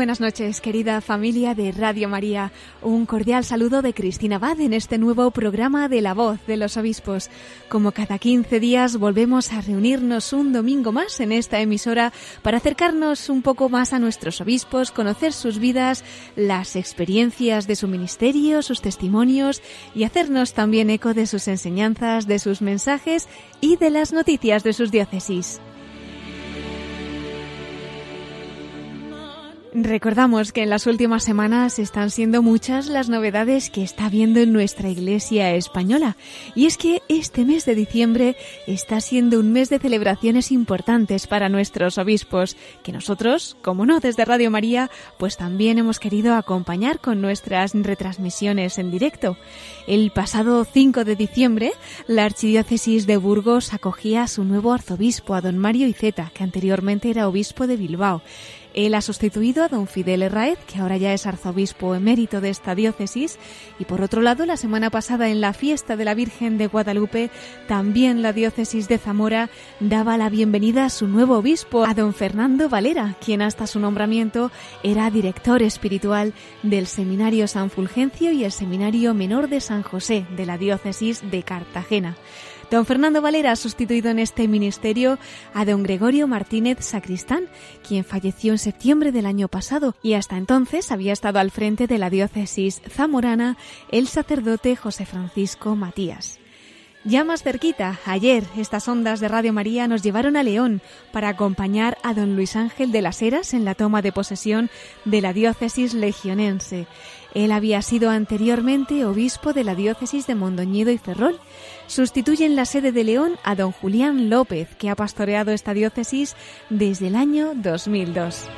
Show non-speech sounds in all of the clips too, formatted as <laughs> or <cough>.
Buenas noches, querida familia de Radio María. Un cordial saludo de Cristina Abad en este nuevo programa de La Voz de los Obispos. Como cada 15 días volvemos a reunirnos un domingo más en esta emisora para acercarnos un poco más a nuestros obispos, conocer sus vidas, las experiencias de su ministerio, sus testimonios y hacernos también eco de sus enseñanzas, de sus mensajes y de las noticias de sus diócesis. Recordamos que en las últimas semanas están siendo muchas las novedades que está habiendo en nuestra Iglesia española. Y es que este mes de diciembre está siendo un mes de celebraciones importantes para nuestros obispos, que nosotros, como no desde Radio María, pues también hemos querido acompañar con nuestras retransmisiones en directo. El pasado 5 de diciembre, la Archidiócesis de Burgos acogía a su nuevo arzobispo, a don Mario Iceta, que anteriormente era obispo de Bilbao. Él ha sustituido a don Fidel Herraez, que ahora ya es arzobispo emérito de esta diócesis, y por otro lado, la semana pasada en la fiesta de la Virgen de Guadalupe, también la diócesis de Zamora daba la bienvenida a su nuevo obispo, a don Fernando Valera, quien hasta su nombramiento era director espiritual del Seminario San Fulgencio y el Seminario Menor de San José de la diócesis de Cartagena. Don Fernando Valera ha sustituido en este ministerio a don Gregorio Martínez Sacristán, quien falleció en septiembre del año pasado y hasta entonces había estado al frente de la diócesis zamorana el sacerdote José Francisco Matías. Ya más cerquita, ayer, estas ondas de Radio María nos llevaron a León para acompañar a don Luis Ángel de las Heras en la toma de posesión de la diócesis legionense. Él había sido anteriormente obispo de la diócesis de Mondoñedo y Ferrol. Sustituye en la sede de León a don Julián López, que ha pastoreado esta diócesis desde el año 2002.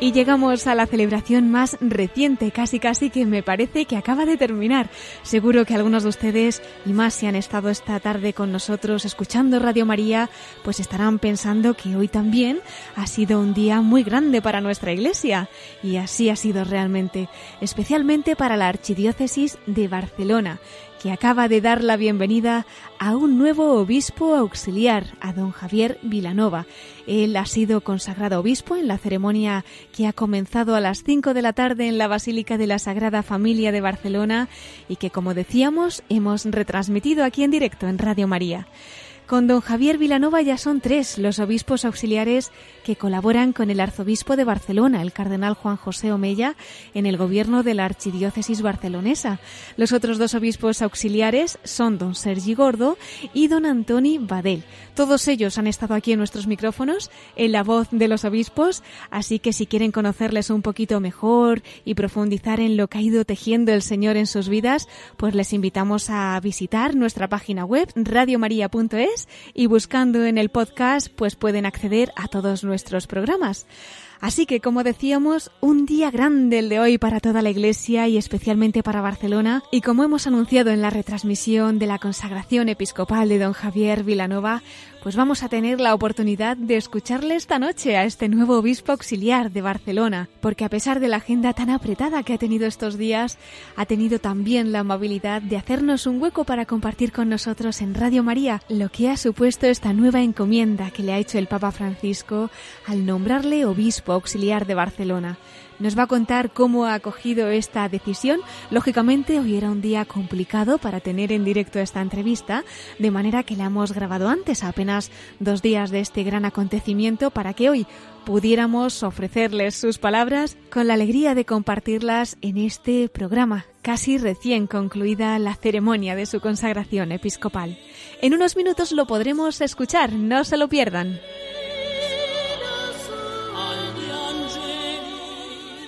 Y llegamos a la celebración más reciente, casi casi que me parece que acaba de terminar. Seguro que algunos de ustedes, y más si han estado esta tarde con nosotros escuchando Radio María, pues estarán pensando que hoy también ha sido un día muy grande para nuestra iglesia. Y así ha sido realmente, especialmente para la Archidiócesis de Barcelona, que acaba de dar la bienvenida a un nuevo obispo auxiliar, a don Javier Vilanova. Él ha sido consagrado obispo en la ceremonia que ha comenzado a las 5 de la tarde en la Basílica de la Sagrada Familia de Barcelona y que, como decíamos, hemos retransmitido aquí en directo en Radio María. Con don Javier Vilanova ya son tres los obispos auxiliares que colaboran con el arzobispo de Barcelona, el cardenal Juan José Omella, en el gobierno de la archidiócesis barcelonesa. Los otros dos obispos auxiliares son don Sergi Gordo y don Antoni Badel. Todos ellos han estado aquí en nuestros micrófonos, en la voz de los obispos, así que si quieren conocerles un poquito mejor y profundizar en lo que ha ido tejiendo el Señor en sus vidas, pues les invitamos a visitar nuestra página web radiomaria.es y buscando en el podcast pues pueden acceder a todos nuestros programas. Así que, como decíamos, un día grande el de hoy para toda la Iglesia y especialmente para Barcelona. Y como hemos anunciado en la retransmisión de la consagración episcopal de don Javier Vilanova, pues vamos a tener la oportunidad de escucharle esta noche a este nuevo obispo auxiliar de Barcelona, porque a pesar de la agenda tan apretada que ha tenido estos días, ha tenido también la amabilidad de hacernos un hueco para compartir con nosotros en Radio María lo que ha supuesto esta nueva encomienda que le ha hecho el Papa Francisco al nombrarle obispo auxiliar de Barcelona. Nos va a contar cómo ha acogido esta decisión. Lógicamente, hoy era un día complicado para tener en directo esta entrevista, de manera que la hemos grabado antes, apenas dos días de este gran acontecimiento, para que hoy pudiéramos ofrecerles sus palabras con la alegría de compartirlas en este programa, casi recién concluida la ceremonia de su consagración episcopal. En unos minutos lo podremos escuchar, no se lo pierdan.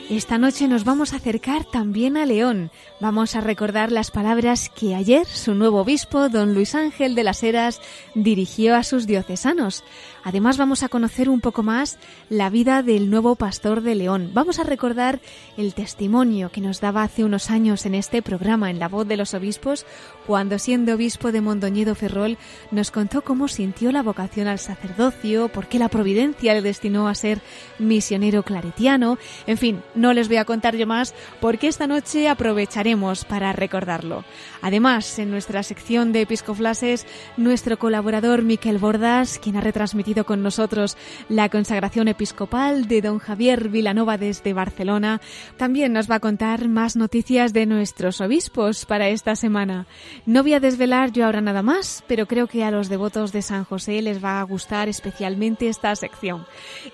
Esta noche nos vamos a acercar también a León. Vamos a recordar las palabras que ayer su nuevo obispo, don Luis Ángel de las Heras, dirigió a sus diocesanos. Además vamos a conocer un poco más la vida del nuevo pastor de León. Vamos a recordar el testimonio que nos daba hace unos años en este programa, en La Voz de los Obispos, cuando siendo obispo de Mondoñedo Ferrol nos contó cómo sintió la vocación al sacerdocio, por qué la providencia le destinó a ser misionero claretiano, en fin, no les voy a contar yo más porque esta noche aprovecharemos para recordarlo. Además, en nuestra sección de Episcoflases, nuestro colaborador Miquel Bordas, quien ha retransmitido con nosotros la consagración episcopal de don Javier Vilanova desde Barcelona, también nos va a contar más noticias de nuestros obispos para esta semana. No voy a desvelar yo ahora nada más, pero creo que a los devotos de San José les va a gustar especialmente esta sección.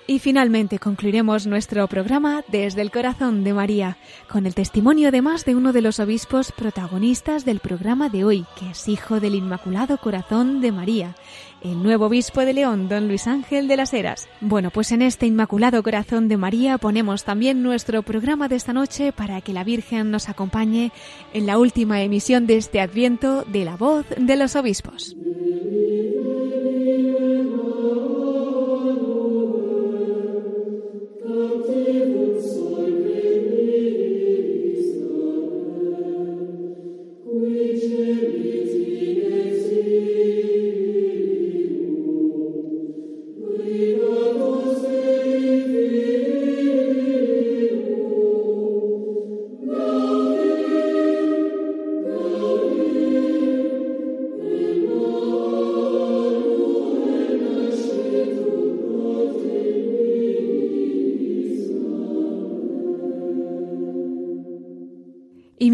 Y finalmente concluiremos nuestro programa desde el corazón de María, con el testimonio además de uno de los obispos protagonistas del programa de hoy, que es hijo del Inmaculado Corazón de María, el nuevo obispo de León, don Luis Ángel de las Heras. Bueno, pues en este Inmaculado Corazón de María ponemos también nuestro programa de esta noche para que la Virgen nos acompañe en la última emisión de este Adviento de la voz de los obispos.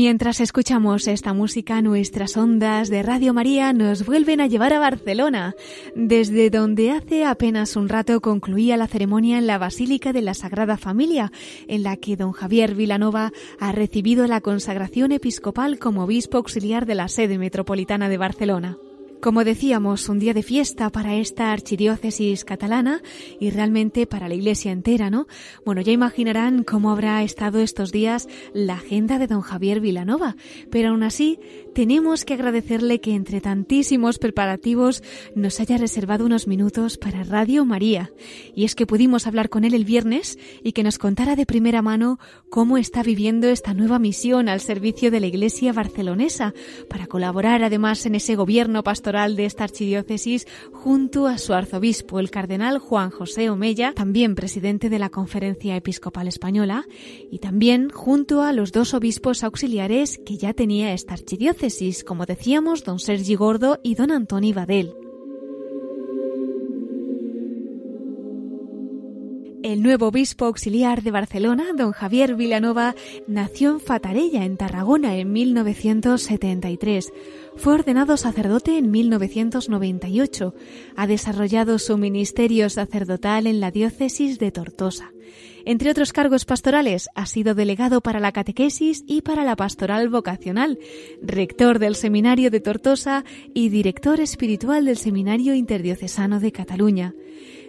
Mientras escuchamos esta música, nuestras ondas de Radio María nos vuelven a llevar a Barcelona, desde donde hace apenas un rato concluía la ceremonia en la Basílica de la Sagrada Familia, en la que don Javier Vilanova ha recibido la consagración episcopal como obispo auxiliar de la sede metropolitana de Barcelona. Como decíamos, un día de fiesta para esta archidiócesis catalana y realmente para la Iglesia entera, ¿no? Bueno, ya imaginarán cómo habrá estado estos días la agenda de don Javier Vilanova, pero aún así tenemos que agradecerle que entre tantísimos preparativos nos haya reservado unos minutos para Radio María. Y es que pudimos hablar con él el viernes y que nos contara de primera mano cómo está viviendo esta nueva misión al servicio de la Iglesia barcelonesa, para colaborar además en ese gobierno pastoral de esta archidiócesis junto a su arzobispo, el cardenal Juan José Omella, también presidente de la Conferencia Episcopal Española, y también junto a los dos obispos auxiliares que ya tenía esta archidiócesis, como decíamos, don Sergi Gordo y don Antoni Badel. El nuevo obispo auxiliar de Barcelona, don Javier Villanova, nació en Fatarella, en Tarragona, en 1973. Fue ordenado sacerdote en 1998. Ha desarrollado su ministerio sacerdotal en la diócesis de Tortosa. Entre otros cargos pastorales, ha sido delegado para la catequesis y para la pastoral vocacional, rector del Seminario de Tortosa y director espiritual del Seminario Interdiocesano de Cataluña.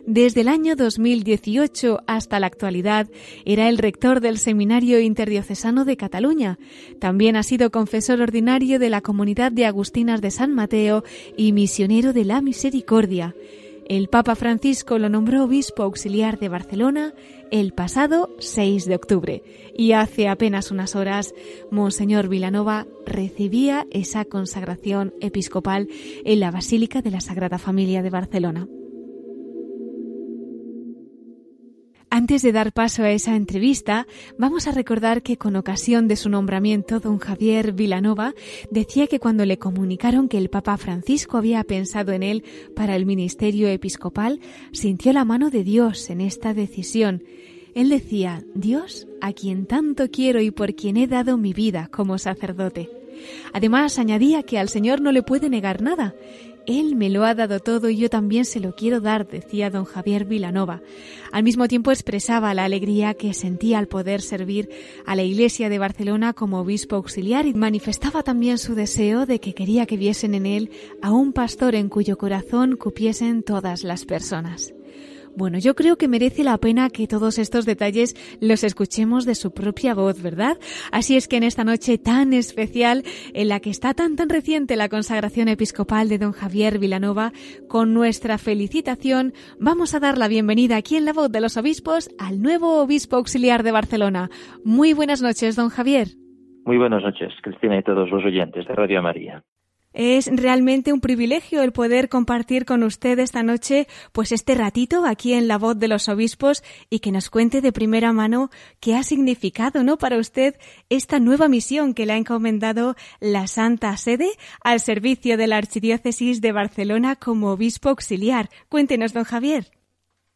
Desde el año 2018 hasta la actualidad era el rector del Seminario Interdiocesano de Cataluña. También ha sido confesor ordinario de la Comunidad de Agustinas de San Mateo y misionero de la Misericordia. El Papa Francisco lo nombró obispo auxiliar de Barcelona el pasado 6 de octubre y hace apenas unas horas Monseñor Vilanova recibía esa consagración episcopal en la Basílica de la Sagrada Familia de Barcelona. Antes de dar paso a esa entrevista, vamos a recordar que con ocasión de su nombramiento, don Javier Vilanova decía que cuando le comunicaron que el Papa Francisco había pensado en él para el ministerio episcopal, sintió la mano de Dios en esta decisión. Él decía, Dios, a quien tanto quiero y por quien he dado mi vida como sacerdote. Además, añadía que al Señor no le puede negar nada él me lo ha dado todo y yo también se lo quiero dar, decía don Javier Vilanova. Al mismo tiempo expresaba la alegría que sentía al poder servir a la Iglesia de Barcelona como obispo auxiliar y manifestaba también su deseo de que quería que viesen en él a un pastor en cuyo corazón cupiesen todas las personas. Bueno, yo creo que merece la pena que todos estos detalles los escuchemos de su propia voz, ¿verdad? Así es que en esta noche tan especial, en la que está tan tan reciente la consagración episcopal de don Javier Vilanova, con nuestra felicitación, vamos a dar la bienvenida aquí en la voz de los obispos al nuevo obispo auxiliar de Barcelona. Muy buenas noches, don Javier. Muy buenas noches, Cristina y todos los oyentes de Radio María. Es realmente un privilegio el poder compartir con usted esta noche pues este ratito aquí en la voz de los obispos y que nos cuente de primera mano qué ha significado, ¿no? para usted esta nueva misión que le ha encomendado la Santa Sede al servicio de la Archidiócesis de Barcelona como obispo auxiliar. Cuéntenos, don Javier.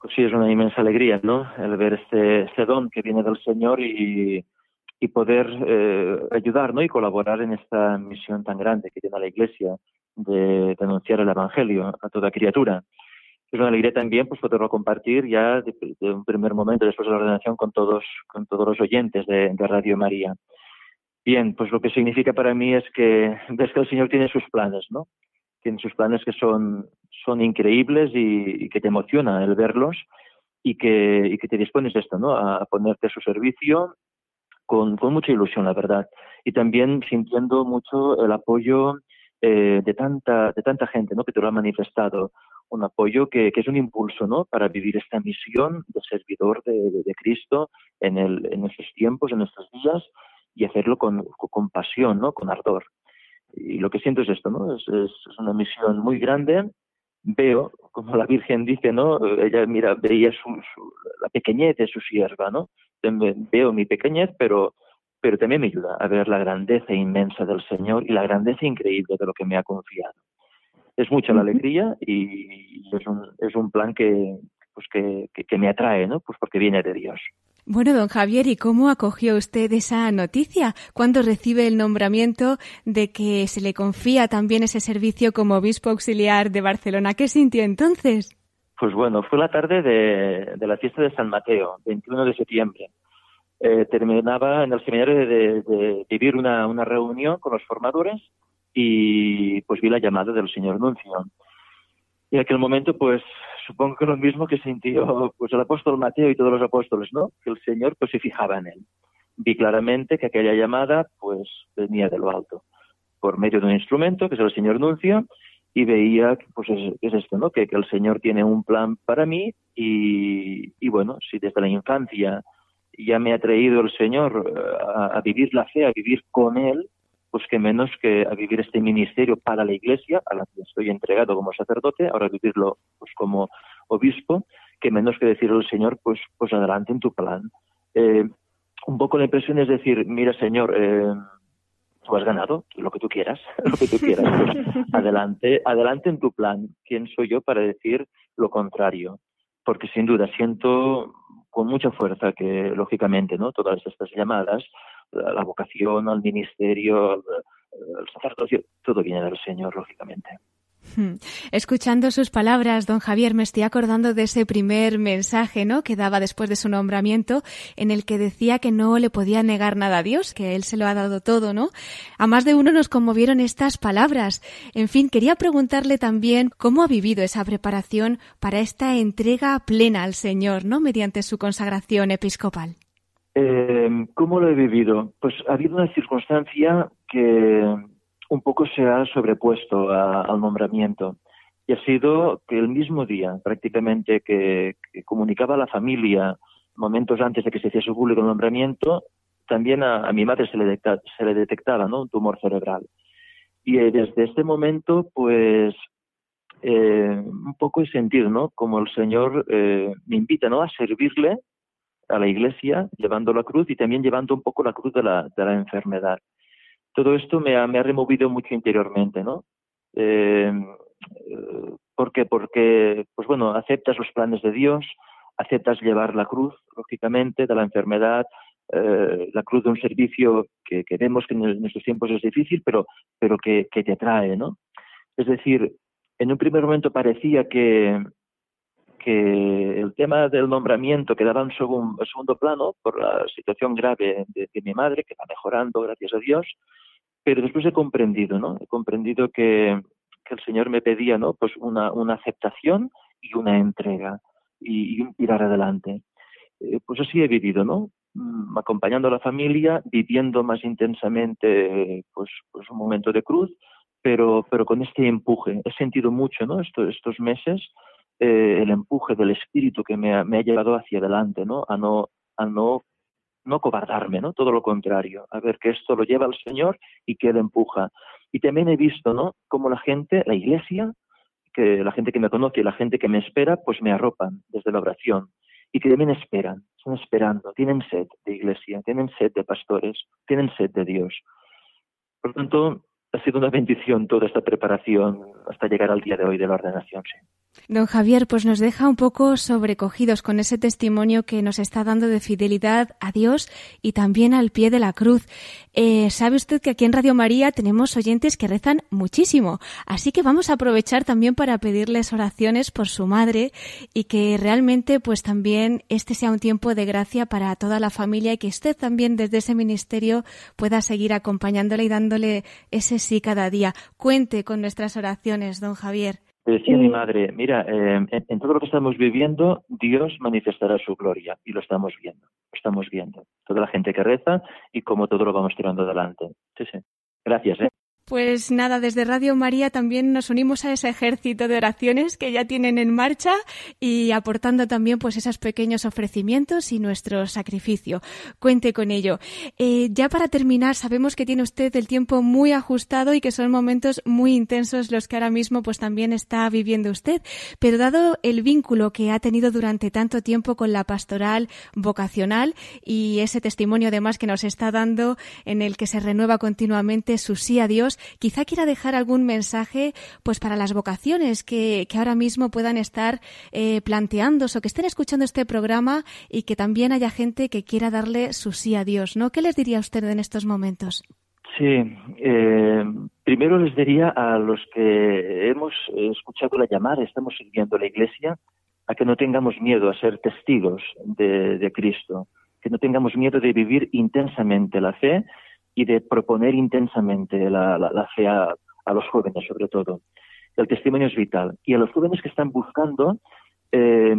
Pues sí, es una inmensa alegría, ¿no? El ver este, este don que viene del Señor y y poder eh, ayudar ¿no? y colaborar en esta misión tan grande que tiene la Iglesia de, denunciar el Evangelio a toda criatura. Es una alegría también pues, poderlo compartir ya de, un primer momento después de la ordenación con todos, con todos los oyentes de, Radio María. Bien, pues lo que significa para mí es que ves que el Señor tiene sus planes, ¿no? Tiene sus planes que son, son increíbles y, que te emociona el verlos y que, y que te dispones esto, ¿no? A ponerte a su servicio con, mucha ilusión, la verdad. Y también sintiendo mucho el apoyo eh, de, tanta, de tanta gente ¿no? que te lo ha manifestado. Un apoyo que, es un impulso ¿no? para vivir esta misión de servidor de, Cristo en, el, en estos tiempos, en estos días, y hacerlo con, con pasión, ¿no? con ardor. Y lo que siento es esto, ¿no? Es, una misión muy grande. Veo, como la Virgen dice, ¿no? Ella mira, veía su, la pequeñez de su sierva, ¿no? Veo mi pequeñez, pero, pero también me ayuda a ver la grandeza inmensa del Señor y la grandeza increíble de lo que me ha confiado. Es mucha la alegría y es un, es un plan que, pues que, que, me atrae, ¿no? Pues porque viene de Dios. Bueno, don Javier, ¿y cómo acogió usted esa noticia cuando recibe el nombramiento de que se le confía también ese servicio como obispo auxiliar de Barcelona? ¿Qué sintió entonces? Pues bueno, fue la tarde de, la fiesta de San Mateo, 21 de septiembre. Eh, terminaba en el seminario de, vivir una, reunión con los formadores y pues vi la llamada del señor Nuncio. Y en aquel momento, pues supongo que lo mismo que sintió pues el apóstol Mateo y todos los apóstoles, ¿no? Que el Señor pues se fijaba en él. Vi claramente que aquella llamada pues venía de lo alto, por medio de un instrumento que es el señor Nuncio y veía pues es, es esto, ¿no? Que, el Señor tiene un plan para mí y, y, bueno, si desde la infancia ya me ha traído el Señor eh, a, vivir la fe, a vivir con Él, pues que menos que a vivir este ministerio para la Iglesia, a la que estoy entregado como sacerdote, ahora vivirlo pues como obispo, que menos que decir al Señor, pues, pues adelante en tu plan. Eh, un poco la impresión es decir, mira Señor, eh, tú has ganado, lo que tú quieras, <laughs> lo que tú quieras. Pues, <laughs> adelante, adelante en tu plan. ¿Quién soy yo para decir lo contrario? Porque sin duda siento con mucha fuerza que, lógicamente, ¿no? Todas estas llamadas, la, vocación al ministerio, el sacerdocio, todo viene del Señor, lógicamente. <laughs> Escuchando sus palabras, don Javier, me estoy acordando de ese primer mensaje, ¿no? Que daba después de su nombramiento, en el que decía que no le podía negar nada a Dios, que él se lo ha dado todo, ¿no? A más de uno nos conmovieron estas palabras. En fin, quería preguntarle también cómo ha vivido esa preparación para esta entrega plena al Señor, ¿no? Mediante su consagración episcopal. Eh, ¿Cómo lo he vivido? Pues ha habido una circunstancia que un poco se ha sobrepuesto al nombramiento. Y ha sido que el mismo día, prácticamente, que, comunicaba a la familia, momentos antes de que se hiciese público el nombramiento, también a, mi madre se le, se le detectaba un tumor cerebral. Y eh, desde este momento, pues, eh, un poco he sentido, ¿no? Como el Señor eh, me invita, ¿no? A servirle a la iglesia, llevando la cruz y también llevando un poco la cruz de la enfermedad todo esto me ha, me ha removido mucho interiormente, ¿no? Eh, ¿Por qué? Porque, pues bueno, aceptas los planes de Dios, aceptas llevar la cruz, lógicamente, de la enfermedad, eh, la cruz de un servicio que, vemos que en nuestros tiempos es difícil, pero, pero que, te trae, ¿no? Es decir, en un primer momento parecía que, que el tema del nombramiento quedaba en segundo, plano por la situación grave de, mi madre, que va mejorando, gracias a Dios, pero después he comprendido, ¿no? He comprendido que, el Señor me pedía, ¿no? Pues una, una aceptación y una entrega. y, un tirar adelante. Eh, pues así he vivido, ¿no? Mm, acompañando a la familia, viviendo más intensamente pues, pues un momento de cruz, pero, pero con este empuje. He sentido mucho, ¿no? Estos, estos meses eh, el empuje del espíritu que me ha, me ha llevado hacia adelante, ¿no? A no, a no no cobardarme, ¿no? Todo lo contrario, a ver que esto lo lleva al Señor y que Él empuja. Y también he visto, ¿no? Como la gente, la iglesia, que la gente que me conoce y la gente que me espera, pues me arropan desde la oración y que también esperan, están esperando, tienen sed de iglesia, tienen sed de pastores, tienen sed de Dios. Por lo tanto, ha sido una bendición toda esta preparación hasta llegar al día de hoy de la ordenación, sí. Don Javier, pues nos deja un poco sobrecogidos con ese testimonio que nos está dando de fidelidad a Dios y también al pie de la cruz. Eh, sabe usted que aquí en Radio María tenemos oyentes que rezan muchísimo, así que vamos a aprovechar también para pedirles oraciones por su madre y que realmente pues también este sea un tiempo de gracia para toda la familia y que usted también desde ese ministerio pueda seguir acompañándole y dándole ese sí cada día. Cuente con nuestras oraciones, don Javier. Decía mi madre, mira, eh, en, todo lo que estamos viviendo, Dios manifestará su gloria y lo estamos viendo, lo estamos viendo. Toda la gente que reza y cómo todo lo vamos tirando adelante. Sí, sí. Gracias, ¿eh? Pues nada, desde Radio María también nos unimos a ese ejército de oraciones que ya tienen en marcha y aportando también pues esos pequeños ofrecimientos y nuestro sacrificio. Cuente con ello. Eh, ya para terminar, sabemos que tiene usted el tiempo muy ajustado y que son momentos muy intensos los que ahora mismo pues también está viviendo usted. Pero dado el vínculo que ha tenido durante tanto tiempo con la pastoral vocacional y ese testimonio además que nos está dando en el que se renueva continuamente su sí a Dios, quizá quiera dejar algún mensaje pues para las vocaciones que, ahora mismo puedan estar eh, planteándose o que estén escuchando este programa y que también haya gente que quiera darle su sí a Dios, ¿no? ¿Qué les diría usted en estos momentos? Sí, eh, primero les diría a los que hemos escuchado la llamada, estamos sirviendo la Iglesia, a que no tengamos miedo a ser testigos de Cristo, que no tengamos miedo de vivir intensamente la fe y de proponer intensamente la, la, fe a, los jóvenes, sobre todo. El testimonio es vital. Y a los jóvenes que están buscando, eh,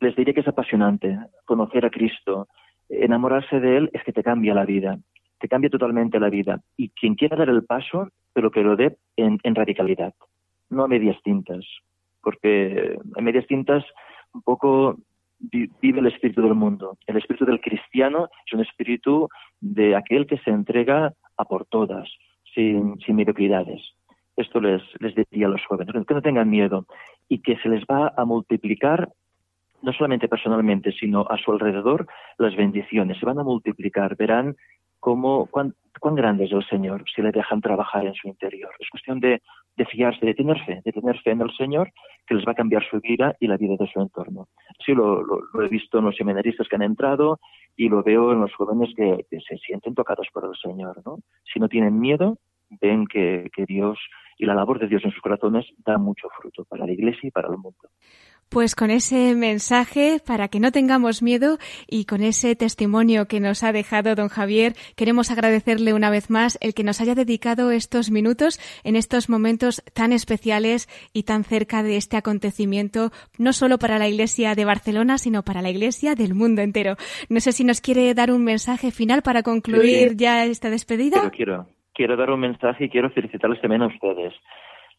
les diría que es apasionante conocer a Cristo. Enamorarse de Él es que te cambia la vida, te cambia totalmente la vida. Y quien quiera dar el paso, pero que lo dé en, en radicalidad, no a medias tintas. Porque a medias tintas un poco vive el espíritu del mundo. El espíritu del cristiano es un espíritu de aquel que se entrega a por todas, sin, sin mediocridades. Esto les, les diría a los jóvenes, que no tengan miedo y que se les va a multiplicar no solamente personalmente, sino a su alrededor, las bendiciones. Se van a multiplicar, verán cómo, cuán, cuán grande es el Señor si le dejan trabajar en su interior. Es cuestión de, de fiarse, de tener fe, de tener fe en el Señor, que les va a cambiar su vida y la vida de su entorno. Así lo, he visto en los seminaristas que han entrado y lo veo en los jóvenes que, se sienten tocados por el Señor. ¿no? Si no tienen miedo, ven que, que Dios y la labor de Dios en sus corazones da mucho fruto para la Iglesia y para el mundo. Pues con ese mensaje, para que no tengamos miedo y con ese testimonio que nos ha dejado don Javier, queremos agradecerle una vez más el que nos haya dedicado estos minutos en estos momentos tan especiales y tan cerca de este acontecimiento, no solo para la Iglesia de Barcelona, sino para la Iglesia del mundo entero. No sé si nos quiere dar un mensaje final para concluir ya esta despedida. quiero, quiero dar un mensaje y quiero felicitarles también a ustedes.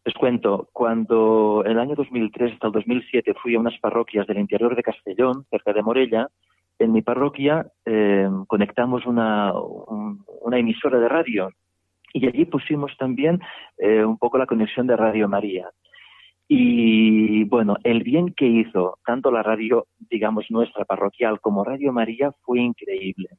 Les cuento, cuando en el año 2003 hasta el 2007 fui a unas parroquias del interior de Castellón, cerca de Morella, en mi parroquia eh, conectamos una, emisora de radio y allí pusimos también eh, un poco la conexión de Radio María. Y bueno, el bien que hizo tanto la radio, digamos, nuestra parroquial como Radio María fue increíble.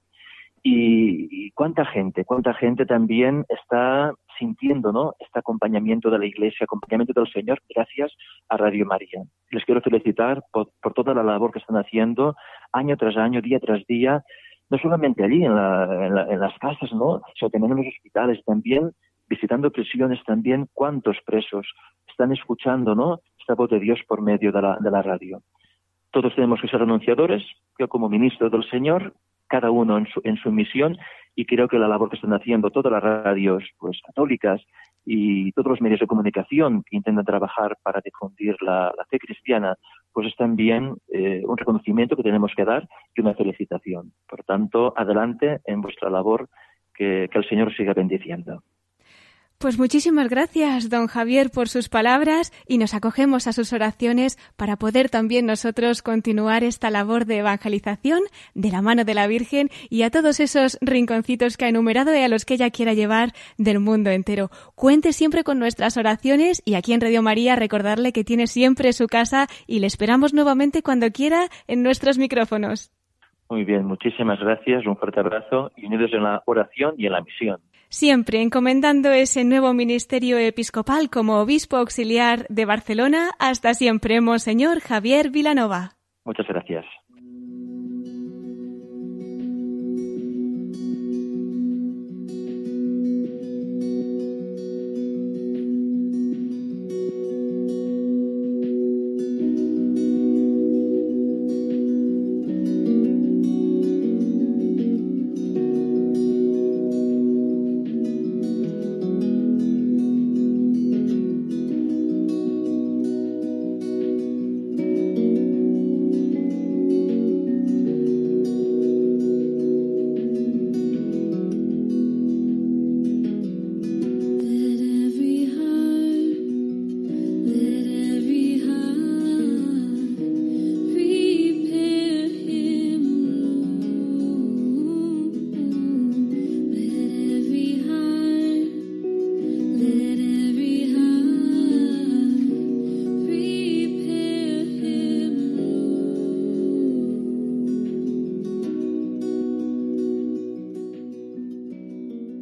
Y, cuánta gente, cuánta gente también está sintiendo ¿no? este acompañamiento de la Iglesia, acompañamiento del Señor, gracias a Radio María. Les quiero felicitar por, toda la labor que están haciendo año tras año, día tras día, no solamente allí en, las casas, ¿no? sino también en los hospitales, también visitando prisiones, también cuántos presos están escuchando ¿no? esta voz de Dios por medio de la, de la radio. Todos tenemos que ser anunciadores. Yo como ministro del Señor cada uno en su, en su misión y creo que la labor que están haciendo todas las radios pues católicas y todos los medios de comunicación que intentan trabajar para difundir la, fe cristiana pues es también eh, un reconocimiento que tenemos que dar y una felicitación. Por tanto, adelante en vuestra labor, que, que el Señor siga bendiciendo. Pues muchísimas gracias, don Javier, por sus palabras y nos acogemos a sus oraciones para poder también nosotros continuar esta labor de evangelización de la mano de la Virgen y a todos esos rinconcitos que ha enumerado y a los que ella quiera llevar del mundo entero. Cuente siempre con nuestras oraciones y aquí en Radio María recordarle que tiene siempre su casa y le esperamos nuevamente cuando quiera en nuestros micrófonos. Muy bien, muchísimas gracias, un fuerte abrazo y unidos en la oración y en la misión siempre encomendando ese nuevo ministerio episcopal como obispo auxiliar de Barcelona. Hasta siempre, Monseñor Javier Vilanova. Muchas gracias.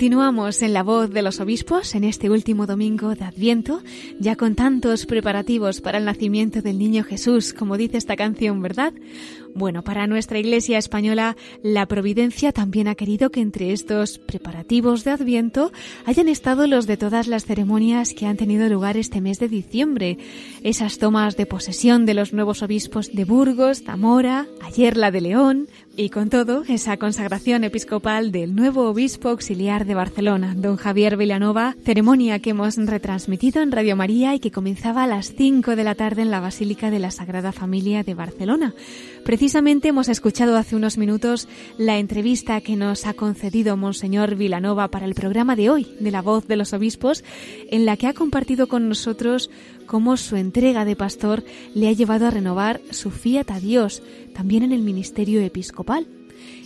Continuamos en la voz de los obispos en este último domingo de Adviento, ya con tantos preparativos para el nacimiento del niño Jesús, como dice esta canción, ¿verdad? Bueno, para nuestra Iglesia española, la Providencia también ha querido que entre estos preparativos de Adviento hayan estado los de todas las ceremonias que han tenido lugar este mes de diciembre. Esas tomas de posesión de los nuevos obispos de Burgos, Zamora, ayer la de León, y con todo, esa consagración episcopal del nuevo obispo auxiliar de Barcelona, don Javier Villanova, ceremonia que hemos retransmitido en Radio María y que comenzaba a las 5 de la tarde en la Basílica de la Sagrada Familia de Barcelona. Precisamente hemos escuchado hace unos minutos la entrevista que nos ha concedido Monseñor Vilanova para el programa de hoy de La Voz de los Obispos, en la que ha compartido con nosotros cómo su entrega de pastor le ha llevado a renovar su fiat a Dios, también en el ministerio episcopal.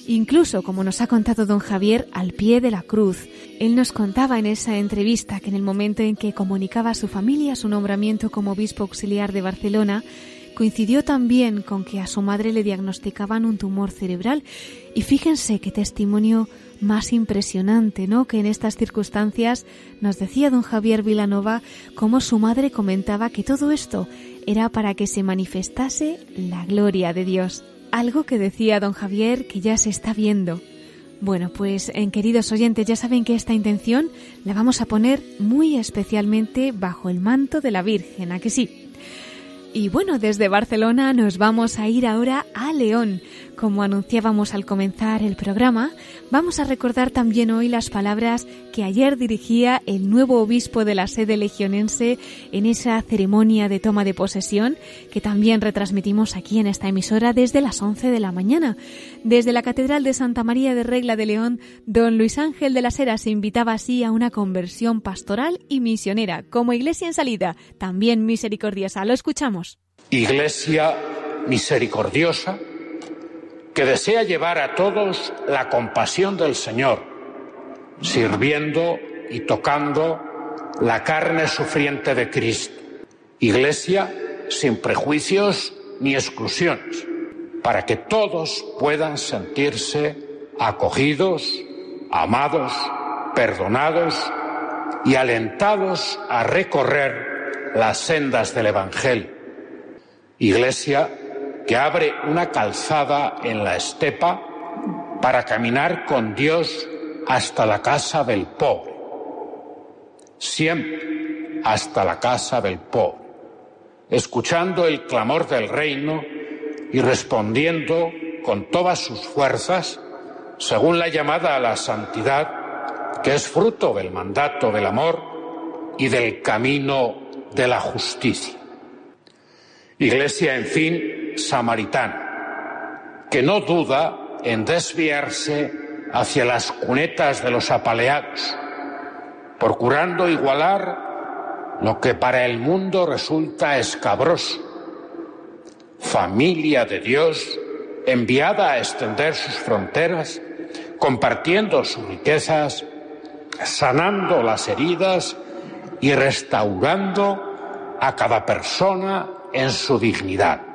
Incluso, como nos ha contado don Javier, al pie de la cruz. Él nos contaba en esa entrevista que en el momento en que comunicaba a su familia su nombramiento como obispo auxiliar de Barcelona, Coincidió también con que a su madre le diagnosticaban un tumor cerebral y fíjense qué testimonio más impresionante, ¿no? Que en estas circunstancias nos decía don Javier Vilanova cómo su madre comentaba que todo esto era para que se manifestase la gloria de Dios. Algo que decía don Javier que ya se está viendo. Bueno, pues en queridos oyentes ya saben que esta intención la vamos a poner muy especialmente bajo el manto de la Virgen, ¿a que sí? Y bueno, desde Barcelona nos vamos a ir ahora a León. Como anunciábamos al comenzar el programa, vamos a recordar también hoy las palabras que ayer dirigía el nuevo obispo de la sede legionense en esa ceremonia de toma de posesión que también retransmitimos aquí en esta emisora desde las 11 de la mañana. Desde la Catedral de Santa María de Regla de León, don Luis Ángel de la Sera se invitaba así a una conversión pastoral y misionera, como iglesia en salida, también misericordiosa. Lo escuchamos. Iglesia misericordiosa que desea llevar a todos la compasión del Señor, sirviendo y tocando la carne sufriente de Cristo, Iglesia sin prejuicios ni exclusiones, para que todos puedan sentirse acogidos, amados, perdonados y alentados a recorrer las sendas del Evangelio. Iglesia que abre una calzada en la estepa para caminar con Dios hasta la casa del pobre. Siempre hasta la casa del pobre, escuchando el clamor del reino y respondiendo con todas sus fuerzas según la llamada a la santidad, que es fruto del mandato del amor y del camino de la justicia. Iglesia, en fin, samaritana, que no duda en desviarse hacia las cunetas de los apaleados, procurando igualar lo que para el mundo resulta escabroso. Familia de Dios enviada a extender sus fronteras, compartiendo sus riquezas, sanando las heridas y restaurando a cada persona en su dignidad.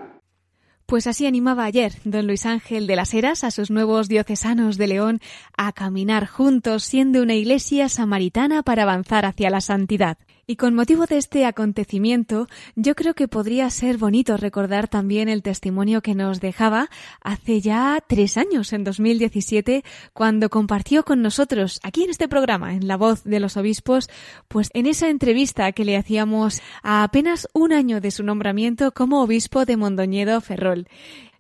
Pues así animaba ayer don Luis Ángel de las Heras a sus nuevos diocesanos de León a caminar juntos siendo una iglesia samaritana para avanzar hacia la santidad. Y con motivo de este acontecimiento, yo creo que podría ser bonito recordar también el testimonio que nos dejaba hace ya tres años, en 2017, cuando compartió con nosotros, aquí en este programa, en La Voz de los Obispos, pues en esa entrevista que le hacíamos a apenas un año de su nombramiento como obispo de Mondoñedo Ferrol.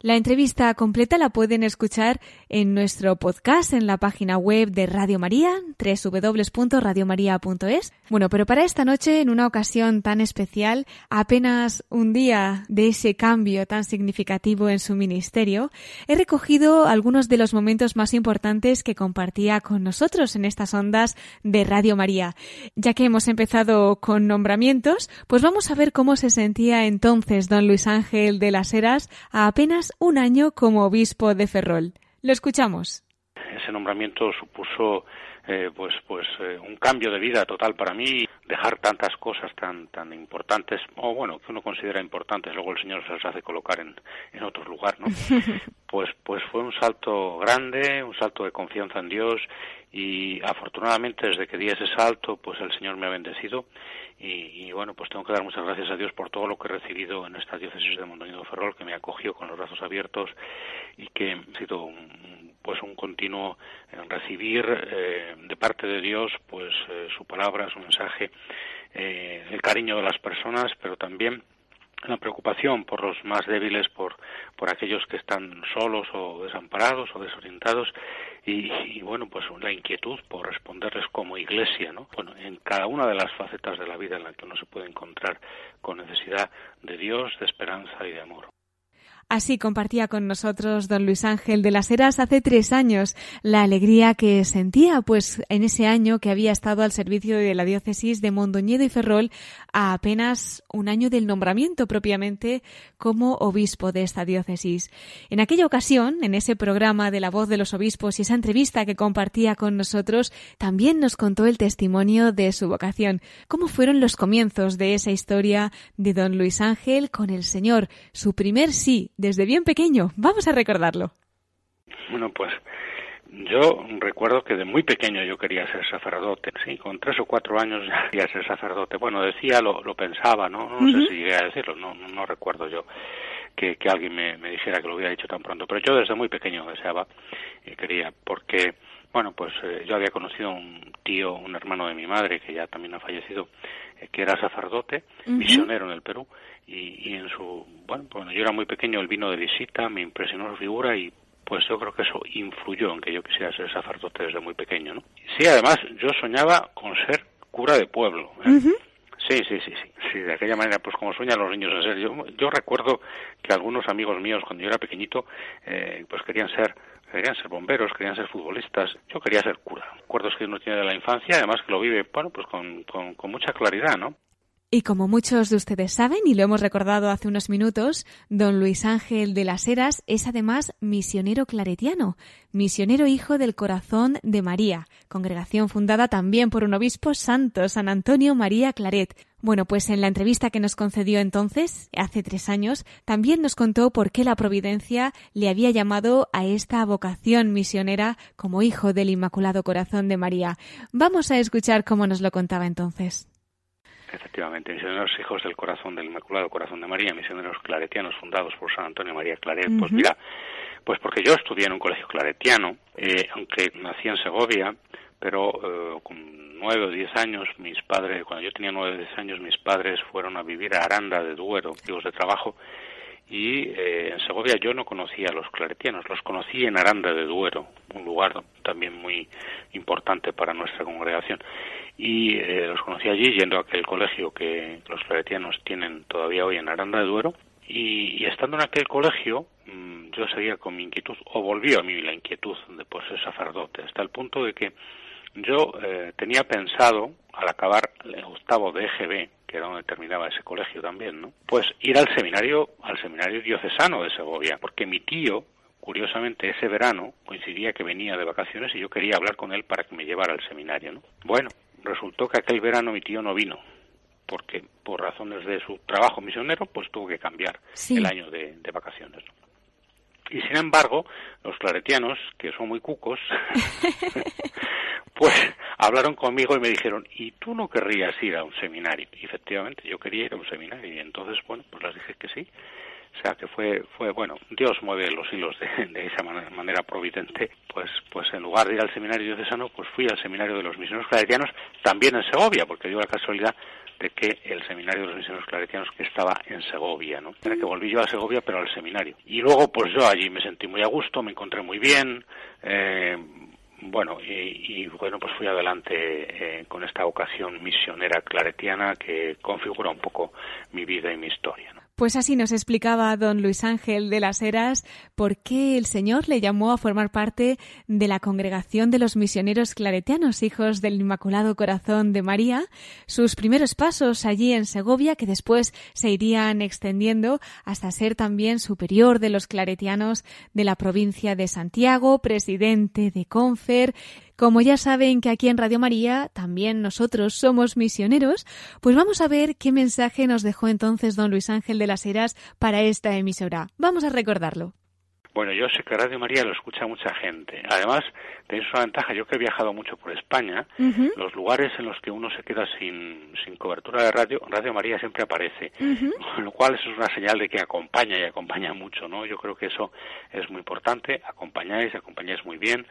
La entrevista completa la pueden escuchar en nuestro podcast en la página web de Radio María, www.radiomaria.es. Bueno, pero para esta noche, en una ocasión tan especial, apenas un día de ese cambio tan significativo en su ministerio, he recogido algunos de los momentos más importantes que compartía con nosotros en estas ondas de Radio María. Ya que hemos empezado con nombramientos, pues vamos a ver cómo se sentía entonces don Luis Ángel de las Heras a apenas un año como obispo de Ferrol. Lo escuchamos. Ese nombramiento supuso eh, pues pues eh, un cambio de vida total para mí dejar tantas cosas tan tan importantes o bueno que uno considera importantes luego el señor se las hace colocar en, en otro lugar no <laughs> pues pues fue un salto grande un salto de confianza en Dios y afortunadamente desde que di ese salto pues el señor me ha bendecido y, bueno, pues tengo que dar muchas gracias a Dios por todo lo que he recibido en esta diócesis de Mondoñedo Ferrol, que me acogió con los brazos abiertos y que ha sido un, pues un continuo recibir eh, de parte de Dios pues eh, su palabra, su mensaje, eh, el cariño de las personas, pero también la preocupación por los más débiles, por, por aquellos que están solos o desamparados o desorientados y, bueno, pues la inquietud por responderles como iglesia, ¿no? Bueno, en cada una de las facetas de la vida en la que uno se puede encontrar con necesidad de Dios, de esperanza y de amor. Así compartía con nosotros don Luis Ángel de las Heras hace tres años la alegría que sentía, pues en ese año que había estado al servicio de la diócesis de Mondoñedo y Ferrol a apenas un año del nombramiento propiamente como obispo de esta diócesis. En aquella ocasión, en ese programa de la voz de los obispos y esa entrevista que compartía con nosotros, también nos contó el testimonio de su vocación. ¿Cómo fueron los comienzos de esa historia de don Luis Ángel con el Señor? Su primer sí desde bien pequeño. Vamos a recordarlo. Bueno, pues yo recuerdo que de muy pequeño yo quería ser sacerdote, sí, con tres o cuatro años ya quería ser sacerdote. Bueno, decía, lo, lo pensaba, ¿no? No sé si llegué a decirlo, no, no, recuerdo yo que, que alguien me, me, dijera que lo hubiera dicho tan pronto, pero yo desde muy pequeño deseaba y quería, porque, bueno, pues eh, yo había conocido un tío, un hermano de mi madre, que ya también ha fallecido, que era sacerdote, misionero en el Perú, y, en su, bueno, cuando yo era muy pequeño, él vino de visita, me impresionó su figura y pues yo creo que eso influyó en que yo quisiera ser sacerdote desde muy pequeño, ¿no? Sí, además yo soñaba con ser cura de pueblo. ¿eh? Sí, sí, sí, sí, sí, de aquella manera, pues como sueñan los niños en ser. Yo, yo recuerdo que algunos amigos míos, cuando yo era pequeñito, eh, pues querían ser querían ser bomberos, querían ser futbolistas, yo quería ser cura. Recuerdos que uno tiene de la infancia, además que lo vive, bueno, pues con, con, con mucha claridad, ¿no? Y como muchos de ustedes saben, y lo hemos recordado hace unos minutos, don Luis Ángel de las Heras es además misionero claretiano, misionero hijo del corazón de María, congregación fundada también por un obispo santo, San Antonio María Claret. Bueno, pues en la entrevista que nos concedió entonces, hace tres años, también nos contó por qué la Providencia le había llamado a esta vocación misionera como hijo del Inmaculado Corazón de María. Vamos a escuchar cómo nos lo contaba entonces. Efectivamente, misioneros hijos del corazón del Inmaculado Corazón de María, misioneros claretianos fundados por San Antonio María Claret. Pues mira, pues porque yo estudié en un colegio claretiano, eh, aunque nací en Segovia, pero eh, con nueve o diez años, mis padres, cuando yo tenía nueve o diez años, mis padres fueron a vivir a Aranda de Duero, hijos de trabajo, y eh, en Segovia yo no conocía a los claretianos, los conocí en Aranda de Duero, un lugar también muy importante para nuestra congregación. Y eh, los conocí allí yendo a aquel colegio que los claretianos tienen todavía hoy en Aranda de Duero. Y, estando en aquel colegio, mm, yo seguía con mi inquietud, o volvió a mí la inquietud de por ser sacerdote, hasta el punto de que yo eh, tenía pensado, al acabar el octavo de EGB, que era donde terminaba ese colegio también, ¿no? Pues ir al seminario, al seminario diocesano de Segovia, porque mi tío, curiosamente, ese verano coincidía que venía de vacaciones y yo quería hablar con él para que me llevara al seminario, ¿no? Bueno, resultó que aquel verano mi tío no vino, porque por razones de su trabajo misionero, pues tuvo que cambiar el año de, de vacaciones. ¿no? Y sin embargo, los claretianos, que son muy cucos, <laughs> pues hablaron conmigo y me dijeron, ¿y tú no querrías ir a un seminario? Efectivamente, yo quería ir a un seminario y entonces, bueno, pues les dije que sí. O sea, que fue, fue bueno, Dios mueve los hilos de, esa manera, providente, pues, pues en lugar de ir al seminario diocesano, pues fui al seminario de los misioneros claretianos, también en Segovia, porque dio la casualidad de que el seminario de los misioneros claretianos que estaba en Segovia, ¿no? Era que volví yo a Segovia, pero al seminario. Y luego, pues yo allí me sentí muy a gusto, me encontré muy bien, eh, bueno, y, bueno, pues fui adelante eh, con esta vocación misionera claretiana que configura un poco mi vida y mi historia. ¿no? Pues así nos explicaba don Luis Ángel de las Heras por qué el Señor le llamó a formar parte de la congregación de los misioneros claretianos, hijos del Inmaculado Corazón de María, sus primeros pasos allí en Segovia, que después se irían extendiendo hasta ser también superior de los claretianos de la provincia de Santiago, presidente de Confer, como ya saben que aquí en Radio María también nosotros somos misioneros, pues vamos a ver qué mensaje nos dejó entonces don Luis Ángel de las Heras para esta emisora. Vamos a recordarlo. Bueno, yo sé que Radio María lo escucha mucha gente. Además, tenéis una ventaja, yo que he viajado mucho por España, los lugares en los que uno se queda sin, sin cobertura de radio, Radio María siempre aparece, con lo cual eso es una señal de que acompaña y acompaña mucho, ¿no? Yo creo que eso es muy importante, acompañáis, acompañáis muy bien.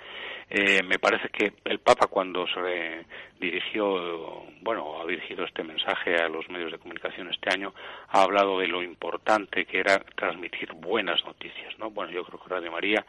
Eh, me parece que el Papa cuando se dirigió, bueno, ha dirigido este mensaje a los medios de comunicación este año, ha hablado de lo importante que era transmitir buenas noticias, ¿no? Bueno, yo creo que Radio María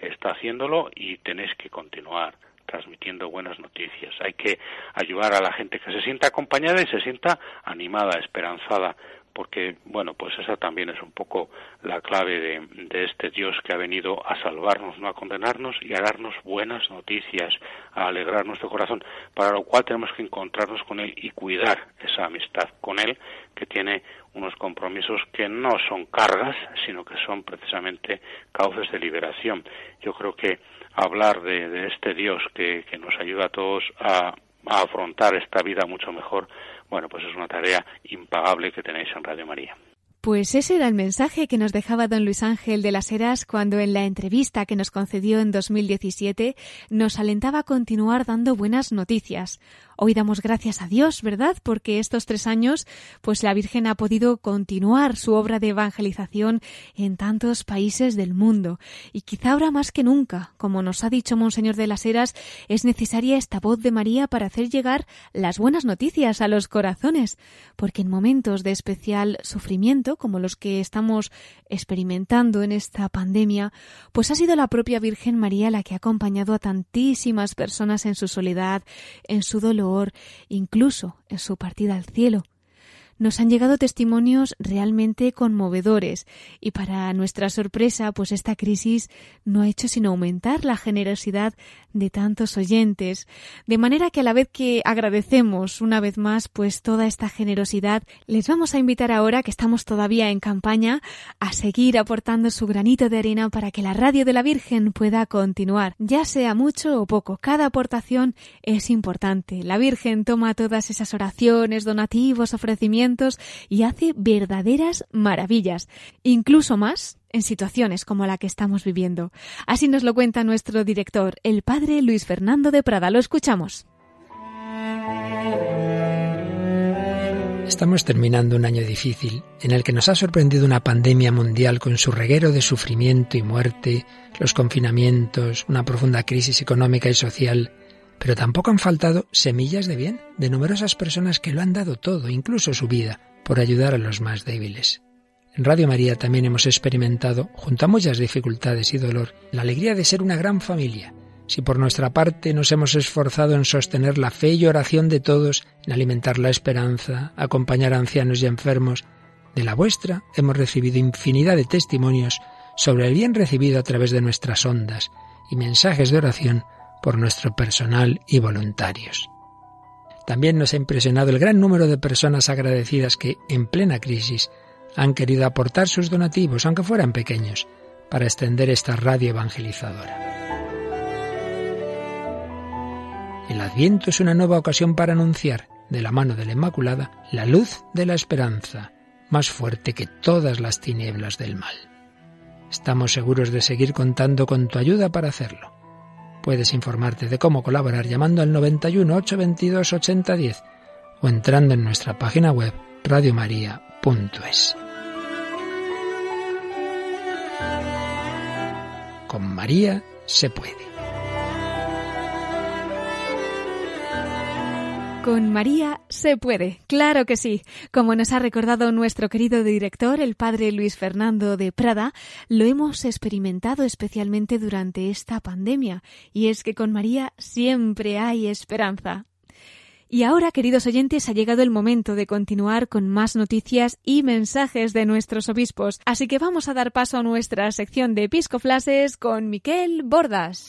está haciéndolo y tenéis que continuar transmitiendo buenas noticias. Hay que ayudar a la gente que se sienta acompañada y se sienta animada, esperanzada porque, bueno, pues esa también es un poco la clave de, este Dios que ha venido a salvarnos, no a condenarnos y a darnos buenas noticias, a alegrar nuestro corazón, para lo cual tenemos que encontrarnos con Él y cuidar esa amistad con Él, que tiene unos compromisos que no son cargas, sino que son precisamente cauces de liberación. Yo creo que hablar de, este Dios que, nos ayuda a todos a afrontar esta vida mucho mejor, bueno, pues es una tarea impagable que tenéis en Radio María. Pues ese era el mensaje que nos dejaba don Luis Ángel de las Heras cuando en la entrevista que nos concedió en 2017 nos alentaba a continuar dando buenas noticias. Hoy damos gracias a Dios, ¿verdad? Porque estos tres años, pues la Virgen ha podido continuar su obra de evangelización en tantos países del mundo. Y quizá ahora más que nunca, como nos ha dicho Monseñor de las Heras, es necesaria esta voz de María para hacer llegar las buenas noticias a los corazones. Porque en momentos de especial sufrimiento, como los que estamos experimentando en esta pandemia, pues ha sido la propia Virgen María la que ha acompañado a tantísimas personas en su soledad, en su dolor, incluso en su partida al cielo. Nos han llegado testimonios realmente conmovedores. Y para nuestra sorpresa, pues esta crisis no ha hecho sino aumentar la generosidad de tantos oyentes, de manera que a la vez que agradecemos una vez más pues toda esta generosidad, les vamos a invitar ahora que estamos todavía en campaña a seguir aportando su granito de arena para que la radio de la Virgen pueda continuar, ya sea mucho o poco, cada aportación es importante. La Virgen toma todas esas oraciones, donativos, ofrecimientos y hace verdaderas maravillas, incluso más en situaciones como la que estamos viviendo. Así nos lo cuenta nuestro director, el padre Luis Fernando de Prada. Lo escuchamos. Estamos terminando un año difícil en el que nos ha sorprendido una pandemia mundial con su reguero de sufrimiento y muerte, los confinamientos, una profunda crisis económica y social, pero tampoco han faltado semillas de bien de numerosas personas que lo han dado todo, incluso su vida, por ayudar a los más débiles. En Radio María también hemos experimentado, junto a muchas dificultades y dolor, la alegría de ser una gran familia. Si por nuestra parte nos hemos esforzado en sostener la fe y oración de todos, en alimentar la esperanza, acompañar a ancianos y enfermos, de la vuestra hemos recibido infinidad de testimonios sobre el bien recibido a través de nuestras ondas y mensajes de oración por nuestro personal y voluntarios. También nos ha impresionado el gran número de personas agradecidas que, en plena crisis, han querido aportar sus donativos, aunque fueran pequeños, para extender esta radio evangelizadora. El Adviento es una nueva ocasión para anunciar, de la mano de la Inmaculada, la luz de la esperanza, más fuerte que todas las tinieblas del mal. Estamos seguros de seguir contando con tu ayuda para hacerlo. Puedes informarte de cómo colaborar llamando al 91 822 8010 o entrando en nuestra página web radiomaria.es. Con María se puede. Con María se puede, claro que sí. Como nos ha recordado nuestro querido director, el padre Luis Fernando de Prada, lo hemos experimentado especialmente durante esta pandemia, y es que con María siempre hay esperanza. Y ahora, queridos oyentes, ha llegado el momento de continuar con más noticias y mensajes de nuestros obispos. Así que vamos a dar paso a nuestra sección de episcoflases con Miquel Bordas.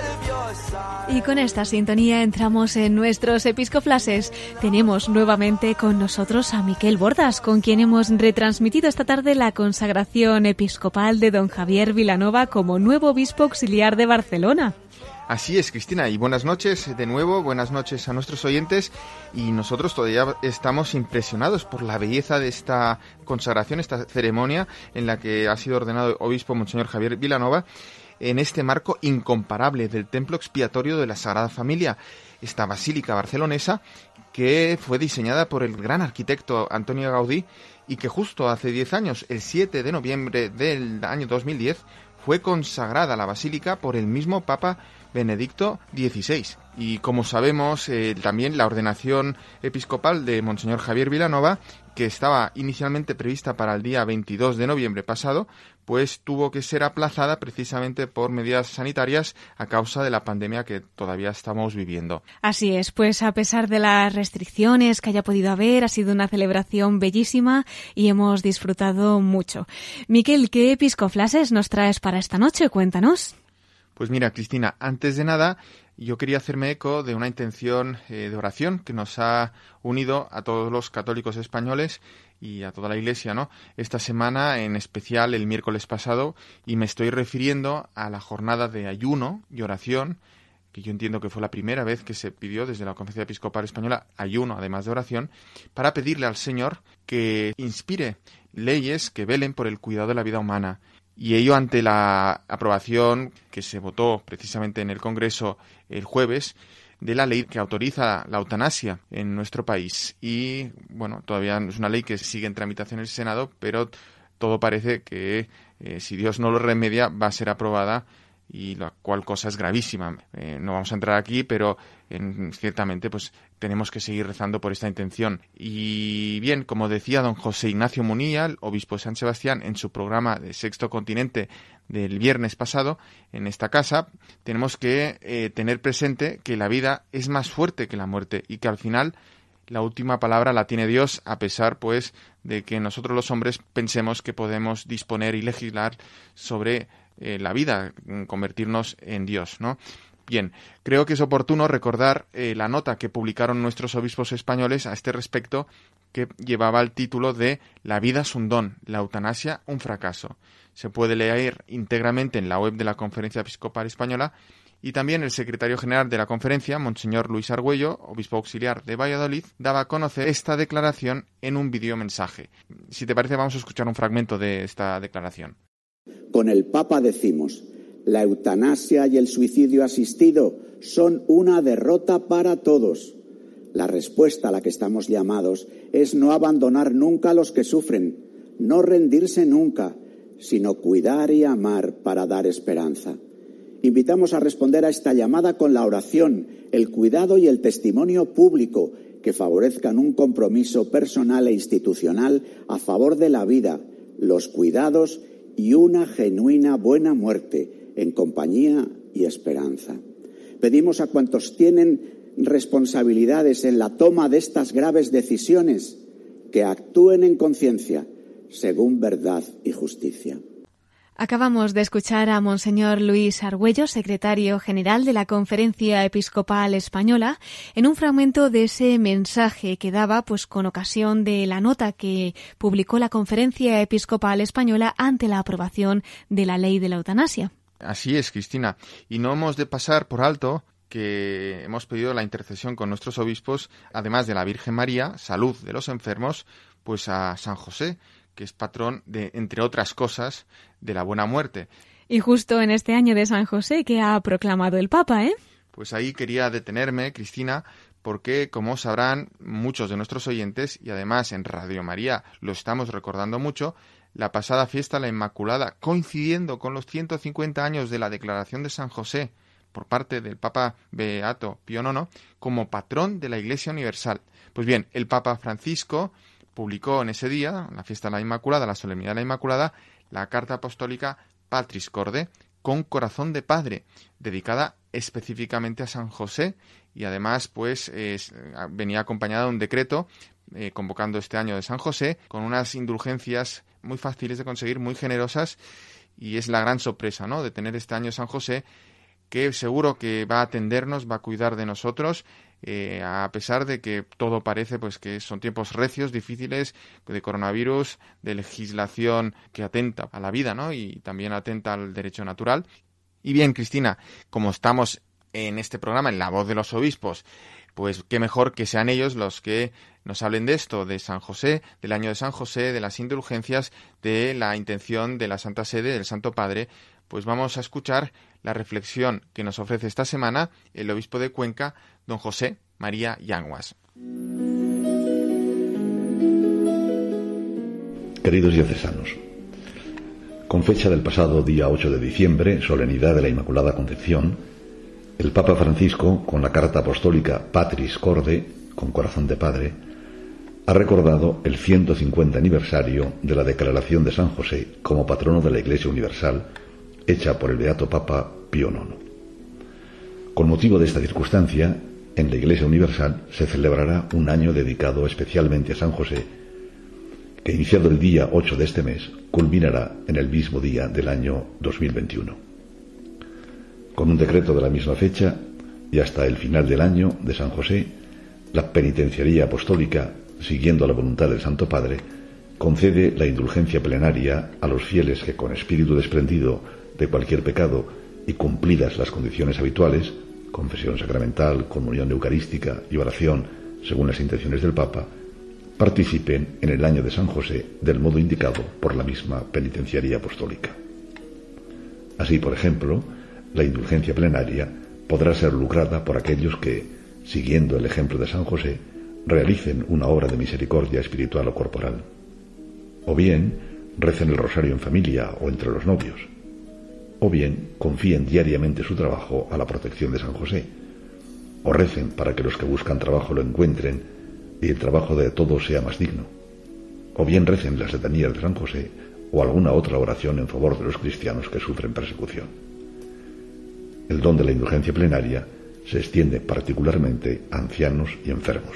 Y con esta sintonía entramos en nuestros episcoflases. Tenemos nuevamente con nosotros a Miquel Bordas, con quien hemos retransmitido esta tarde la consagración episcopal de don Javier Vilanova como nuevo obispo auxiliar de Barcelona. Así es, Cristina, y buenas noches de nuevo, buenas noches a nuestros oyentes y nosotros todavía estamos impresionados por la belleza de esta consagración, esta ceremonia en la que ha sido ordenado obispo Monseñor Javier Vilanova en este marco incomparable del templo expiatorio de la Sagrada Familia, esta basílica barcelonesa que fue diseñada por el gran arquitecto Antonio Gaudí y que justo hace 10 años, el 7 de noviembre del año 2010, fue consagrada la basílica por el mismo Papa Benedicto XVI. Y como sabemos, eh, también la ordenación episcopal de Monseñor Javier Vilanova, que estaba inicialmente prevista para el día 22 de noviembre pasado, pues tuvo que ser aplazada precisamente por medidas sanitarias a causa de la pandemia que todavía estamos viviendo. Así es, pues a pesar de las restricciones que haya podido haber, ha sido una celebración bellísima y hemos disfrutado mucho. Miquel, ¿qué episcoflases nos traes para esta noche? Cuéntanos. Pues mira, Cristina, antes de nada, yo quería hacerme eco de una intención eh, de oración que nos ha unido a todos los católicos españoles y a toda la Iglesia, ¿no? Esta semana, en especial el miércoles pasado, y me estoy refiriendo a la jornada de ayuno y oración que yo entiendo que fue la primera vez que se pidió desde la Conferencia Episcopal Española ayuno, además de oración, para pedirle al Señor que inspire leyes que velen por el cuidado de la vida humana. Y ello ante la aprobación que se votó precisamente en el Congreso el jueves de la ley que autoriza la eutanasia en nuestro país. Y bueno, todavía es una ley que sigue en tramitación en el Senado, pero todo parece que eh, si Dios no lo remedia va a ser aprobada y la cual cosa es gravísima. Eh, no vamos a entrar aquí, pero ciertamente pues tenemos que seguir rezando por esta intención. Y bien, como decía don José Ignacio Munilla, el obispo de San Sebastián, en su programa de Sexto Continente del viernes pasado, en esta casa, tenemos que eh, tener presente que la vida es más fuerte que la muerte y que al final la última palabra la tiene Dios, a pesar, pues, de que nosotros los hombres pensemos que podemos disponer y legislar sobre eh, la vida, convertirnos en Dios, ¿no? Bien, creo que es oportuno recordar eh, la nota que publicaron nuestros obispos españoles a este respecto, que llevaba el título de La vida es un don, la eutanasia un fracaso. Se puede leer íntegramente en la web de la Conferencia Episcopal Española y también el secretario general de la conferencia, Monseñor Luis Argüello, obispo auxiliar de Valladolid, daba a conocer esta declaración en un videomensaje. Si te parece, vamos a escuchar un fragmento de esta declaración. Con el Papa decimos, la eutanasia y el suicidio asistido son una derrota para todos. La respuesta a la que estamos llamados es no abandonar nunca a los que sufren, no rendirse nunca, sino cuidar y amar para dar esperanza. Invitamos a responder a esta llamada con la oración, el cuidado y el testimonio público que favorezcan un compromiso personal e institucional a favor de la vida, los cuidados y una genuina buena muerte en compañía y esperanza. Pedimos a cuantos tienen responsabilidades en la toma de estas graves decisiones que actúen en conciencia según verdad y justicia. Acabamos de escuchar a Monseñor Luis Argüello, secretario general de la Conferencia Episcopal Española, en un fragmento de ese mensaje que daba pues con ocasión de la nota que publicó la Conferencia Episcopal Española ante la aprobación de la ley de la eutanasia. Así es, Cristina, y no hemos de pasar por alto que hemos pedido la intercesión con nuestros obispos, además de la Virgen María, salud de los enfermos, pues a San José, que es patrón de, entre otras cosas, de la buena muerte. Y justo en este año de San José que ha proclamado el Papa, ¿eh? Pues ahí quería detenerme, Cristina, porque, como sabrán muchos de nuestros oyentes, y además en Radio María lo estamos recordando mucho, la pasada fiesta la Inmaculada, coincidiendo con los 150 años de la declaración de San José por parte del Papa Beato Pío IX como patrón de la Iglesia Universal. Pues bien, el Papa Francisco publicó en ese día, la fiesta de la Inmaculada, la solemnidad de la Inmaculada, la carta apostólica Patris Corde, con corazón de padre, dedicada específicamente a San José y además pues venía acompañada de un decreto eh, convocando este año de San José con unas indulgencias muy fáciles de conseguir, muy generosas y es la gran sorpresa, ¿no? De tener este año San José que seguro que va a atendernos, va a cuidar de nosotros eh, a pesar de que todo parece pues que son tiempos recios, difíciles, de coronavirus, de legislación que atenta a la vida, ¿no? Y también atenta al derecho natural. Y bien, Cristina, como estamos en este programa, en la voz de los obispos, pues qué mejor que sean ellos los que nos hablen de esto, de San José, del año de San José, de las indulgencias, de la intención de la Santa Sede, del Santo Padre, pues vamos a escuchar la reflexión que nos ofrece esta semana el obispo de Cuenca, don José María Yanguas. Queridos diocesanos, con fecha del pasado día 8 de diciembre, solemnidad de la Inmaculada Concepción, el Papa Francisco, con la carta apostólica Patris Corde, con corazón de padre, ha recordado el 150 aniversario de la declaración de San José como patrono de la Iglesia Universal, hecha por el Beato Papa Pío IX. Con motivo de esta circunstancia, en la Iglesia Universal se celebrará un año dedicado especialmente a San José, que iniciado el día 8 de este mes, culminará en el mismo día del año 2021. Con un decreto de la misma fecha y hasta el final del año de San José, la Penitenciaría Apostólica, siguiendo la voluntad del Santo Padre, concede la indulgencia plenaria a los fieles que con espíritu desprendido de cualquier pecado y cumplidas las condiciones habituales, confesión sacramental, comunión eucarística y oración, según las intenciones del Papa, participen en el año de San José del modo indicado por la misma penitenciaría apostólica. Así, por ejemplo, la indulgencia plenaria podrá ser lucrada por aquellos que, siguiendo el ejemplo de San José, realicen una obra de misericordia espiritual o corporal. O bien, recen el rosario en familia o entre los novios. O bien, confíen diariamente su trabajo a la protección de San José. O recen para que los que buscan trabajo lo encuentren y el trabajo de todos sea más digno. O bien recen las letanías de San José o alguna otra oración en favor de los cristianos que sufren persecución. El don de la indulgencia plenaria se extiende particularmente a ancianos y enfermos.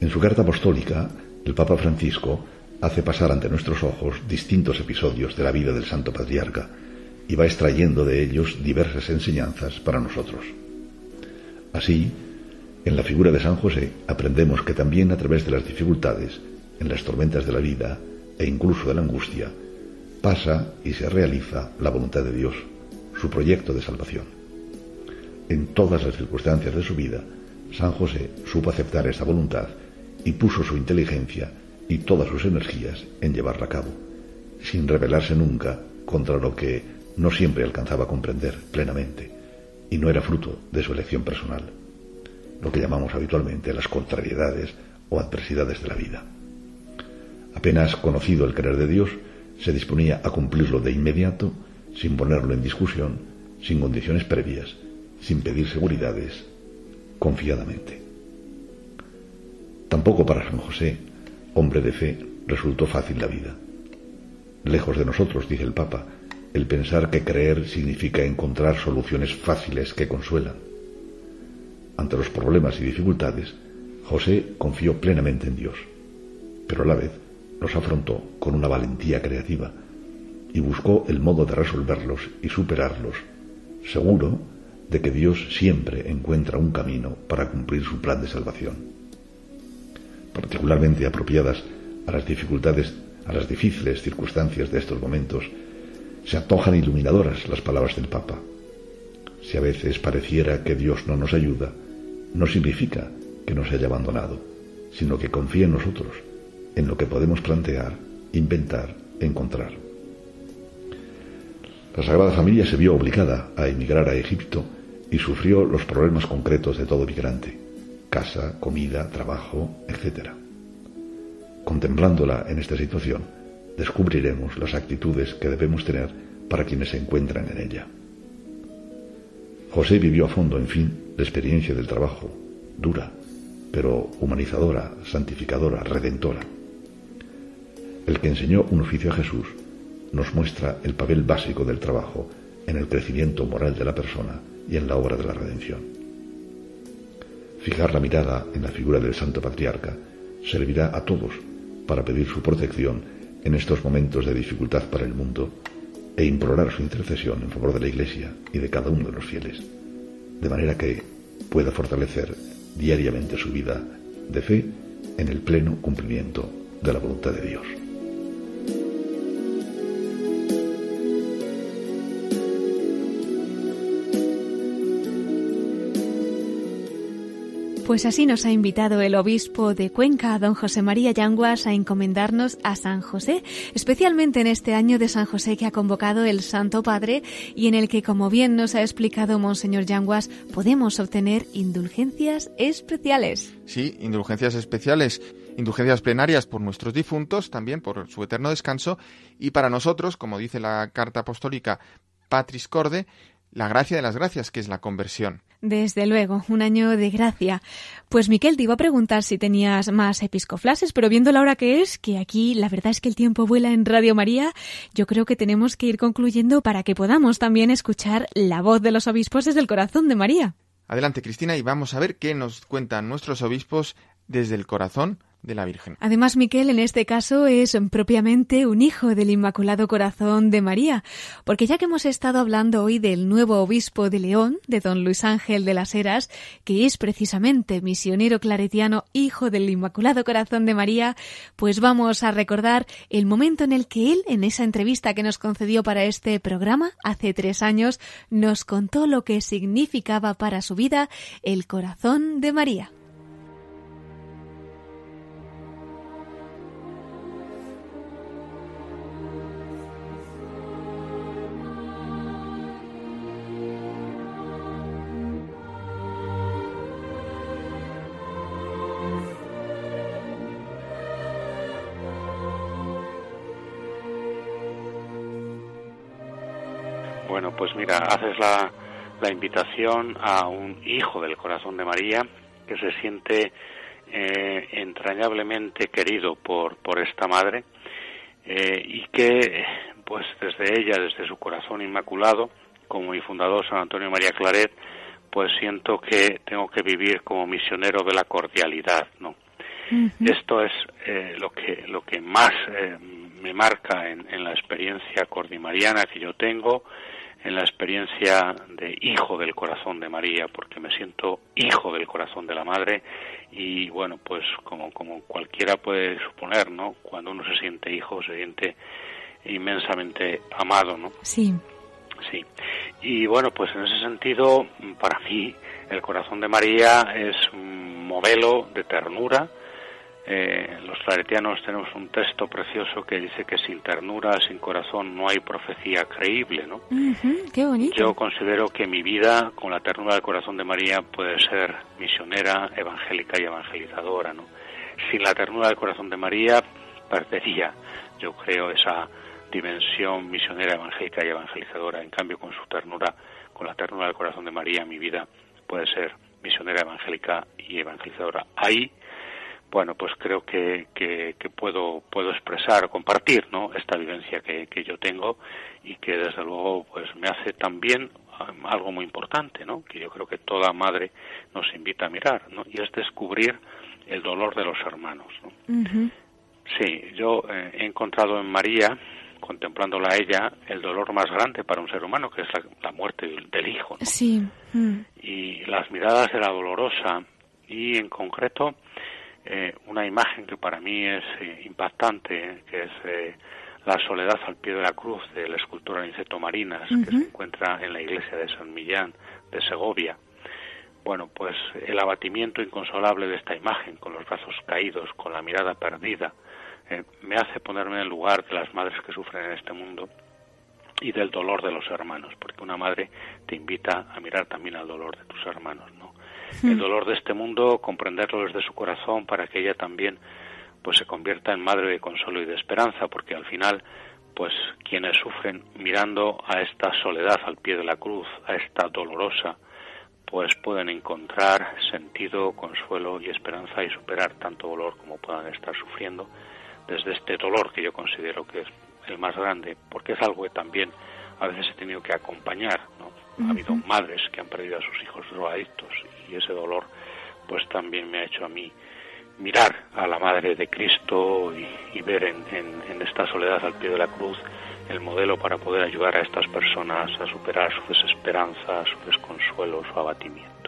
En su carta apostólica, el Papa Francisco hace pasar ante nuestros ojos distintos episodios de la vida del Santo Patriarca y va extrayendo de ellos diversas enseñanzas para nosotros. Así, en la figura de San José aprendemos que también a través de las dificultades, en las tormentas de la vida e incluso de la angustia, pasa y se realiza la voluntad de Dios, su proyecto de salvación. En todas las circunstancias de su vida, San José supo aceptar esa voluntad y puso su inteligencia y todas sus energías en llevarla a cabo, sin rebelarse nunca contra lo que no siempre alcanzaba a comprender plenamente y no era fruto de su elección personal, lo que llamamos habitualmente las contrariedades o adversidades de la vida. Apenas conocido el querer de Dios, se disponía a cumplirlo de inmediato, sin ponerlo en discusión, sin condiciones previas, sin pedir seguridades, confiadamente. Tampoco para San José, hombre de fe, resultó fácil la vida. Lejos de nosotros, dice el Papa, el pensar que creer significa encontrar soluciones fáciles que consuelan. Ante los problemas y dificultades, José confió plenamente en Dios, pero a la vez los afrontó con una valentía creativa y buscó el modo de resolverlos y superarlos, seguro de que Dios siempre encuentra un camino para cumplir su plan de salvación particularmente apropiadas a las dificultades, a las difíciles circunstancias de estos momentos, se antojan iluminadoras las palabras del Papa. Si a veces pareciera que Dios no nos ayuda, no significa que nos haya abandonado, sino que confía en nosotros, en lo que podemos plantear, inventar, encontrar. La Sagrada Familia se vio obligada a emigrar a Egipto y sufrió los problemas concretos de todo migrante casa, comida, trabajo, etc. Contemplándola en esta situación, descubriremos las actitudes que debemos tener para quienes se encuentran en ella. José vivió a fondo, en fin, la experiencia del trabajo, dura, pero humanizadora, santificadora, redentora. El que enseñó un oficio a Jesús nos muestra el papel básico del trabajo en el crecimiento moral de la persona y en la obra de la redención. Fijar la mirada en la figura del Santo Patriarca servirá a todos para pedir su protección en estos momentos de dificultad para el mundo e implorar su intercesión en favor de la Iglesia y de cada uno de los fieles, de manera que pueda fortalecer diariamente su vida de fe en el pleno cumplimiento de la voluntad de Dios. Pues así nos ha invitado el obispo de Cuenca, don José María Yanguas, a encomendarnos a San José, especialmente en este año de San José que ha convocado el Santo Padre y en el que, como bien nos ha explicado Monseñor Yanguas, podemos obtener indulgencias especiales. Sí, indulgencias especiales indulgencias plenarias por nuestros difuntos, también por su eterno descanso, y para nosotros, como dice la carta apostólica Patris Corde, la gracia de las gracias, que es la conversión. Desde luego, un año de gracia. Pues Miquel, te iba a preguntar si tenías más episcoflases, pero viendo la hora que es, que aquí la verdad es que el tiempo vuela en Radio María, yo creo que tenemos que ir concluyendo para que podamos también escuchar la voz de los obispos desde el corazón de María. Adelante, Cristina, y vamos a ver qué nos cuentan nuestros obispos desde el corazón Además, Miquel, en este caso es propiamente un hijo del Inmaculado Corazón de María, porque ya que hemos estado hablando hoy del nuevo obispo de León, de don Luis Ángel de las Heras, que es precisamente misionero claretiano, hijo del Inmaculado Corazón de María, pues vamos a recordar el momento en el que él, en esa entrevista que nos concedió para este programa hace tres años, nos contó lo que significaba para su vida el corazón de María. Pues mira, haces la, la invitación a un hijo del corazón de María que se siente eh, entrañablemente querido por, por esta madre eh, y que, pues desde ella, desde su corazón inmaculado, como mi fundador San Antonio María Claret, pues siento que tengo que vivir como misionero de la cordialidad, ¿no? Esto es eh, lo que lo que más me marca en, en la experiencia cordimariana que yo tengo en la experiencia de hijo del corazón de María, porque me siento hijo del corazón de la Madre y bueno, pues como, como cualquiera puede suponer, ¿no? Cuando uno se siente hijo, se siente inmensamente amado, ¿no? Sí. Sí. Y bueno, pues en ese sentido, para mí, el corazón de María es un modelo de ternura, eh, los claretianos tenemos un texto precioso que dice que sin ternura, sin corazón, no hay profecía creíble, ¿no? qué bonito. Yo considero que mi vida, con la ternura del corazón de María, puede ser misionera, evangélica y evangelizadora, ¿no? Sin la ternura del corazón de María, perdería, yo creo, esa dimensión misionera, evangélica y evangelizadora. En cambio, con su ternura, con la ternura del corazón de María, mi vida puede ser misionera, evangélica y evangelizadora. Ahí bueno, pues creo que, que, puedo, puedo expresar, compartir, ¿no? Esta vivencia que, que yo tengo y que desde luego, pues me hace también um, algo muy importante, ¿no? Que yo creo que toda madre nos invita a mirar, ¿no? Y es descubrir el dolor de los hermanos, ¿no? Sí, yo eh, he encontrado en María, contemplándola a ella, el dolor más grande para un ser humano, que es la, muerte del, hijo. ¿no? Sí. Mm. Y las miradas de la dolorosa y en concreto eh, una imagen que para mí es eh, impactante, que es eh, la soledad al pie de la cruz del escultor Aniceto Marinas, que se encuentra en la iglesia de San Millán de Segovia. Bueno, pues el abatimiento inconsolable de esta imagen, con los brazos caídos, con la mirada perdida, me hace ponerme en el lugar de las madres que sufren en este mundo y del dolor de los hermanos, porque una madre te invita a mirar también al dolor de tus hermanos, ¿no? El dolor de este mundo, comprenderlo desde su corazón para que ella también pues se convierta en madre de consuelo y de esperanza, porque al final pues quienes sufren mirando a esta soledad al pie de la cruz, a esta dolorosa, pues pueden encontrar sentido, consuelo y esperanza y superar tanto dolor como puedan estar sufriendo desde este dolor que yo considero que es el más grande, porque es algo que también a veces he tenido que acompañar, ¿no? Ha habido madres que han perdido a sus hijos drogadictos y ese dolor pues también me ha hecho a mí mirar a la Madre de Cristo y, ver en, esta soledad al pie de la cruz el modelo para poder ayudar a estas personas a superar su desesperanza, su desconsuelo, su abatimiento.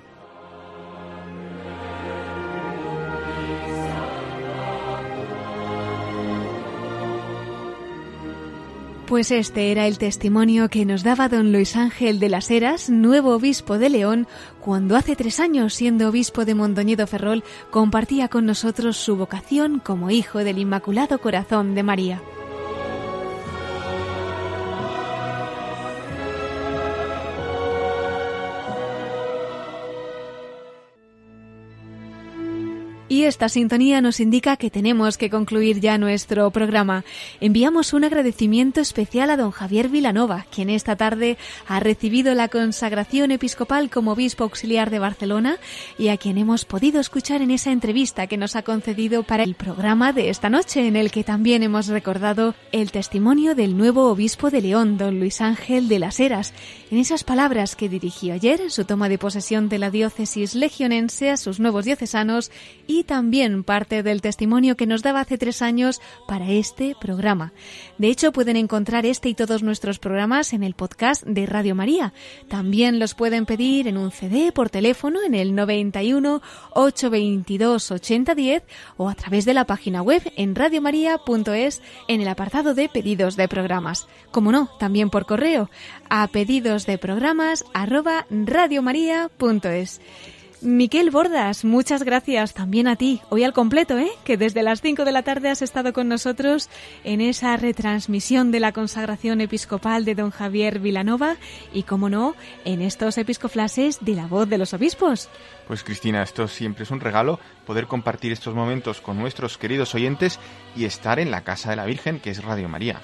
Pues este era el testimonio que nos daba don Luis Ángel de las Heras, nuevo obispo de León, cuando hace tres años, siendo obispo de Mondoñedo Ferrol, compartía con nosotros su vocación como hijo del Inmaculado Corazón de María. Esta sintonía nos indica que tenemos que concluir ya nuestro programa. Enviamos un agradecimiento especial a don Javier Vilanova, quien esta tarde ha recibido la consagración episcopal como obispo auxiliar de Barcelona y a quien hemos podido escuchar en esa entrevista que nos ha concedido para el programa de esta noche, en el que también hemos recordado el testimonio del nuevo obispo de León, don Luis Ángel de las Heras, en esas palabras que dirigió ayer en su toma de posesión de la diócesis legionense a sus nuevos diocesanos y también parte del testimonio que nos daba hace tres años para este programa. De hecho, pueden encontrar este y todos nuestros programas en el podcast de Radio María. También los pueden pedir en un CD por teléfono en el 91 822 8010 o a través de la página web en radiomaria.es en el apartado de pedidos de programas. Como no, también por correo a pedidos de programas arroba radiomaria.es. Miquel Bordas, muchas gracias también a ti, hoy al completo, ¿eh? que desde las 5 de la tarde has estado con nosotros en esa retransmisión de la consagración episcopal de don Javier Vilanova y, como no, en estos episcoflases de la voz de los obispos. Pues Cristina, esto siempre es un regalo, poder compartir estos momentos con nuestros queridos oyentes y estar en la Casa de la Virgen, que es Radio María.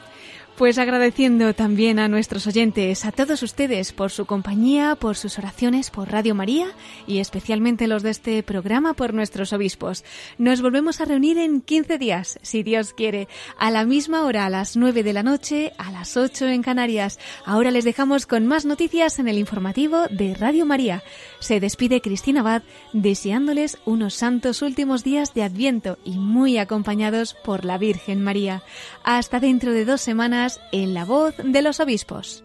Pues agradeciendo también a nuestros oyentes, a todos ustedes por su compañía, por sus oraciones por Radio María y especialmente los de este programa por nuestros obispos. Nos volvemos a reunir en 15 días, si Dios quiere, a la misma hora, a las 9 de la noche, a las 8 en Canarias. Ahora les dejamos con más noticias en el informativo de Radio María. Se despide Cristina Abad deseándoles unos santos últimos días de Adviento y muy acompañados por la Virgen María. Hasta dentro de dos semanas en la voz de los obispos.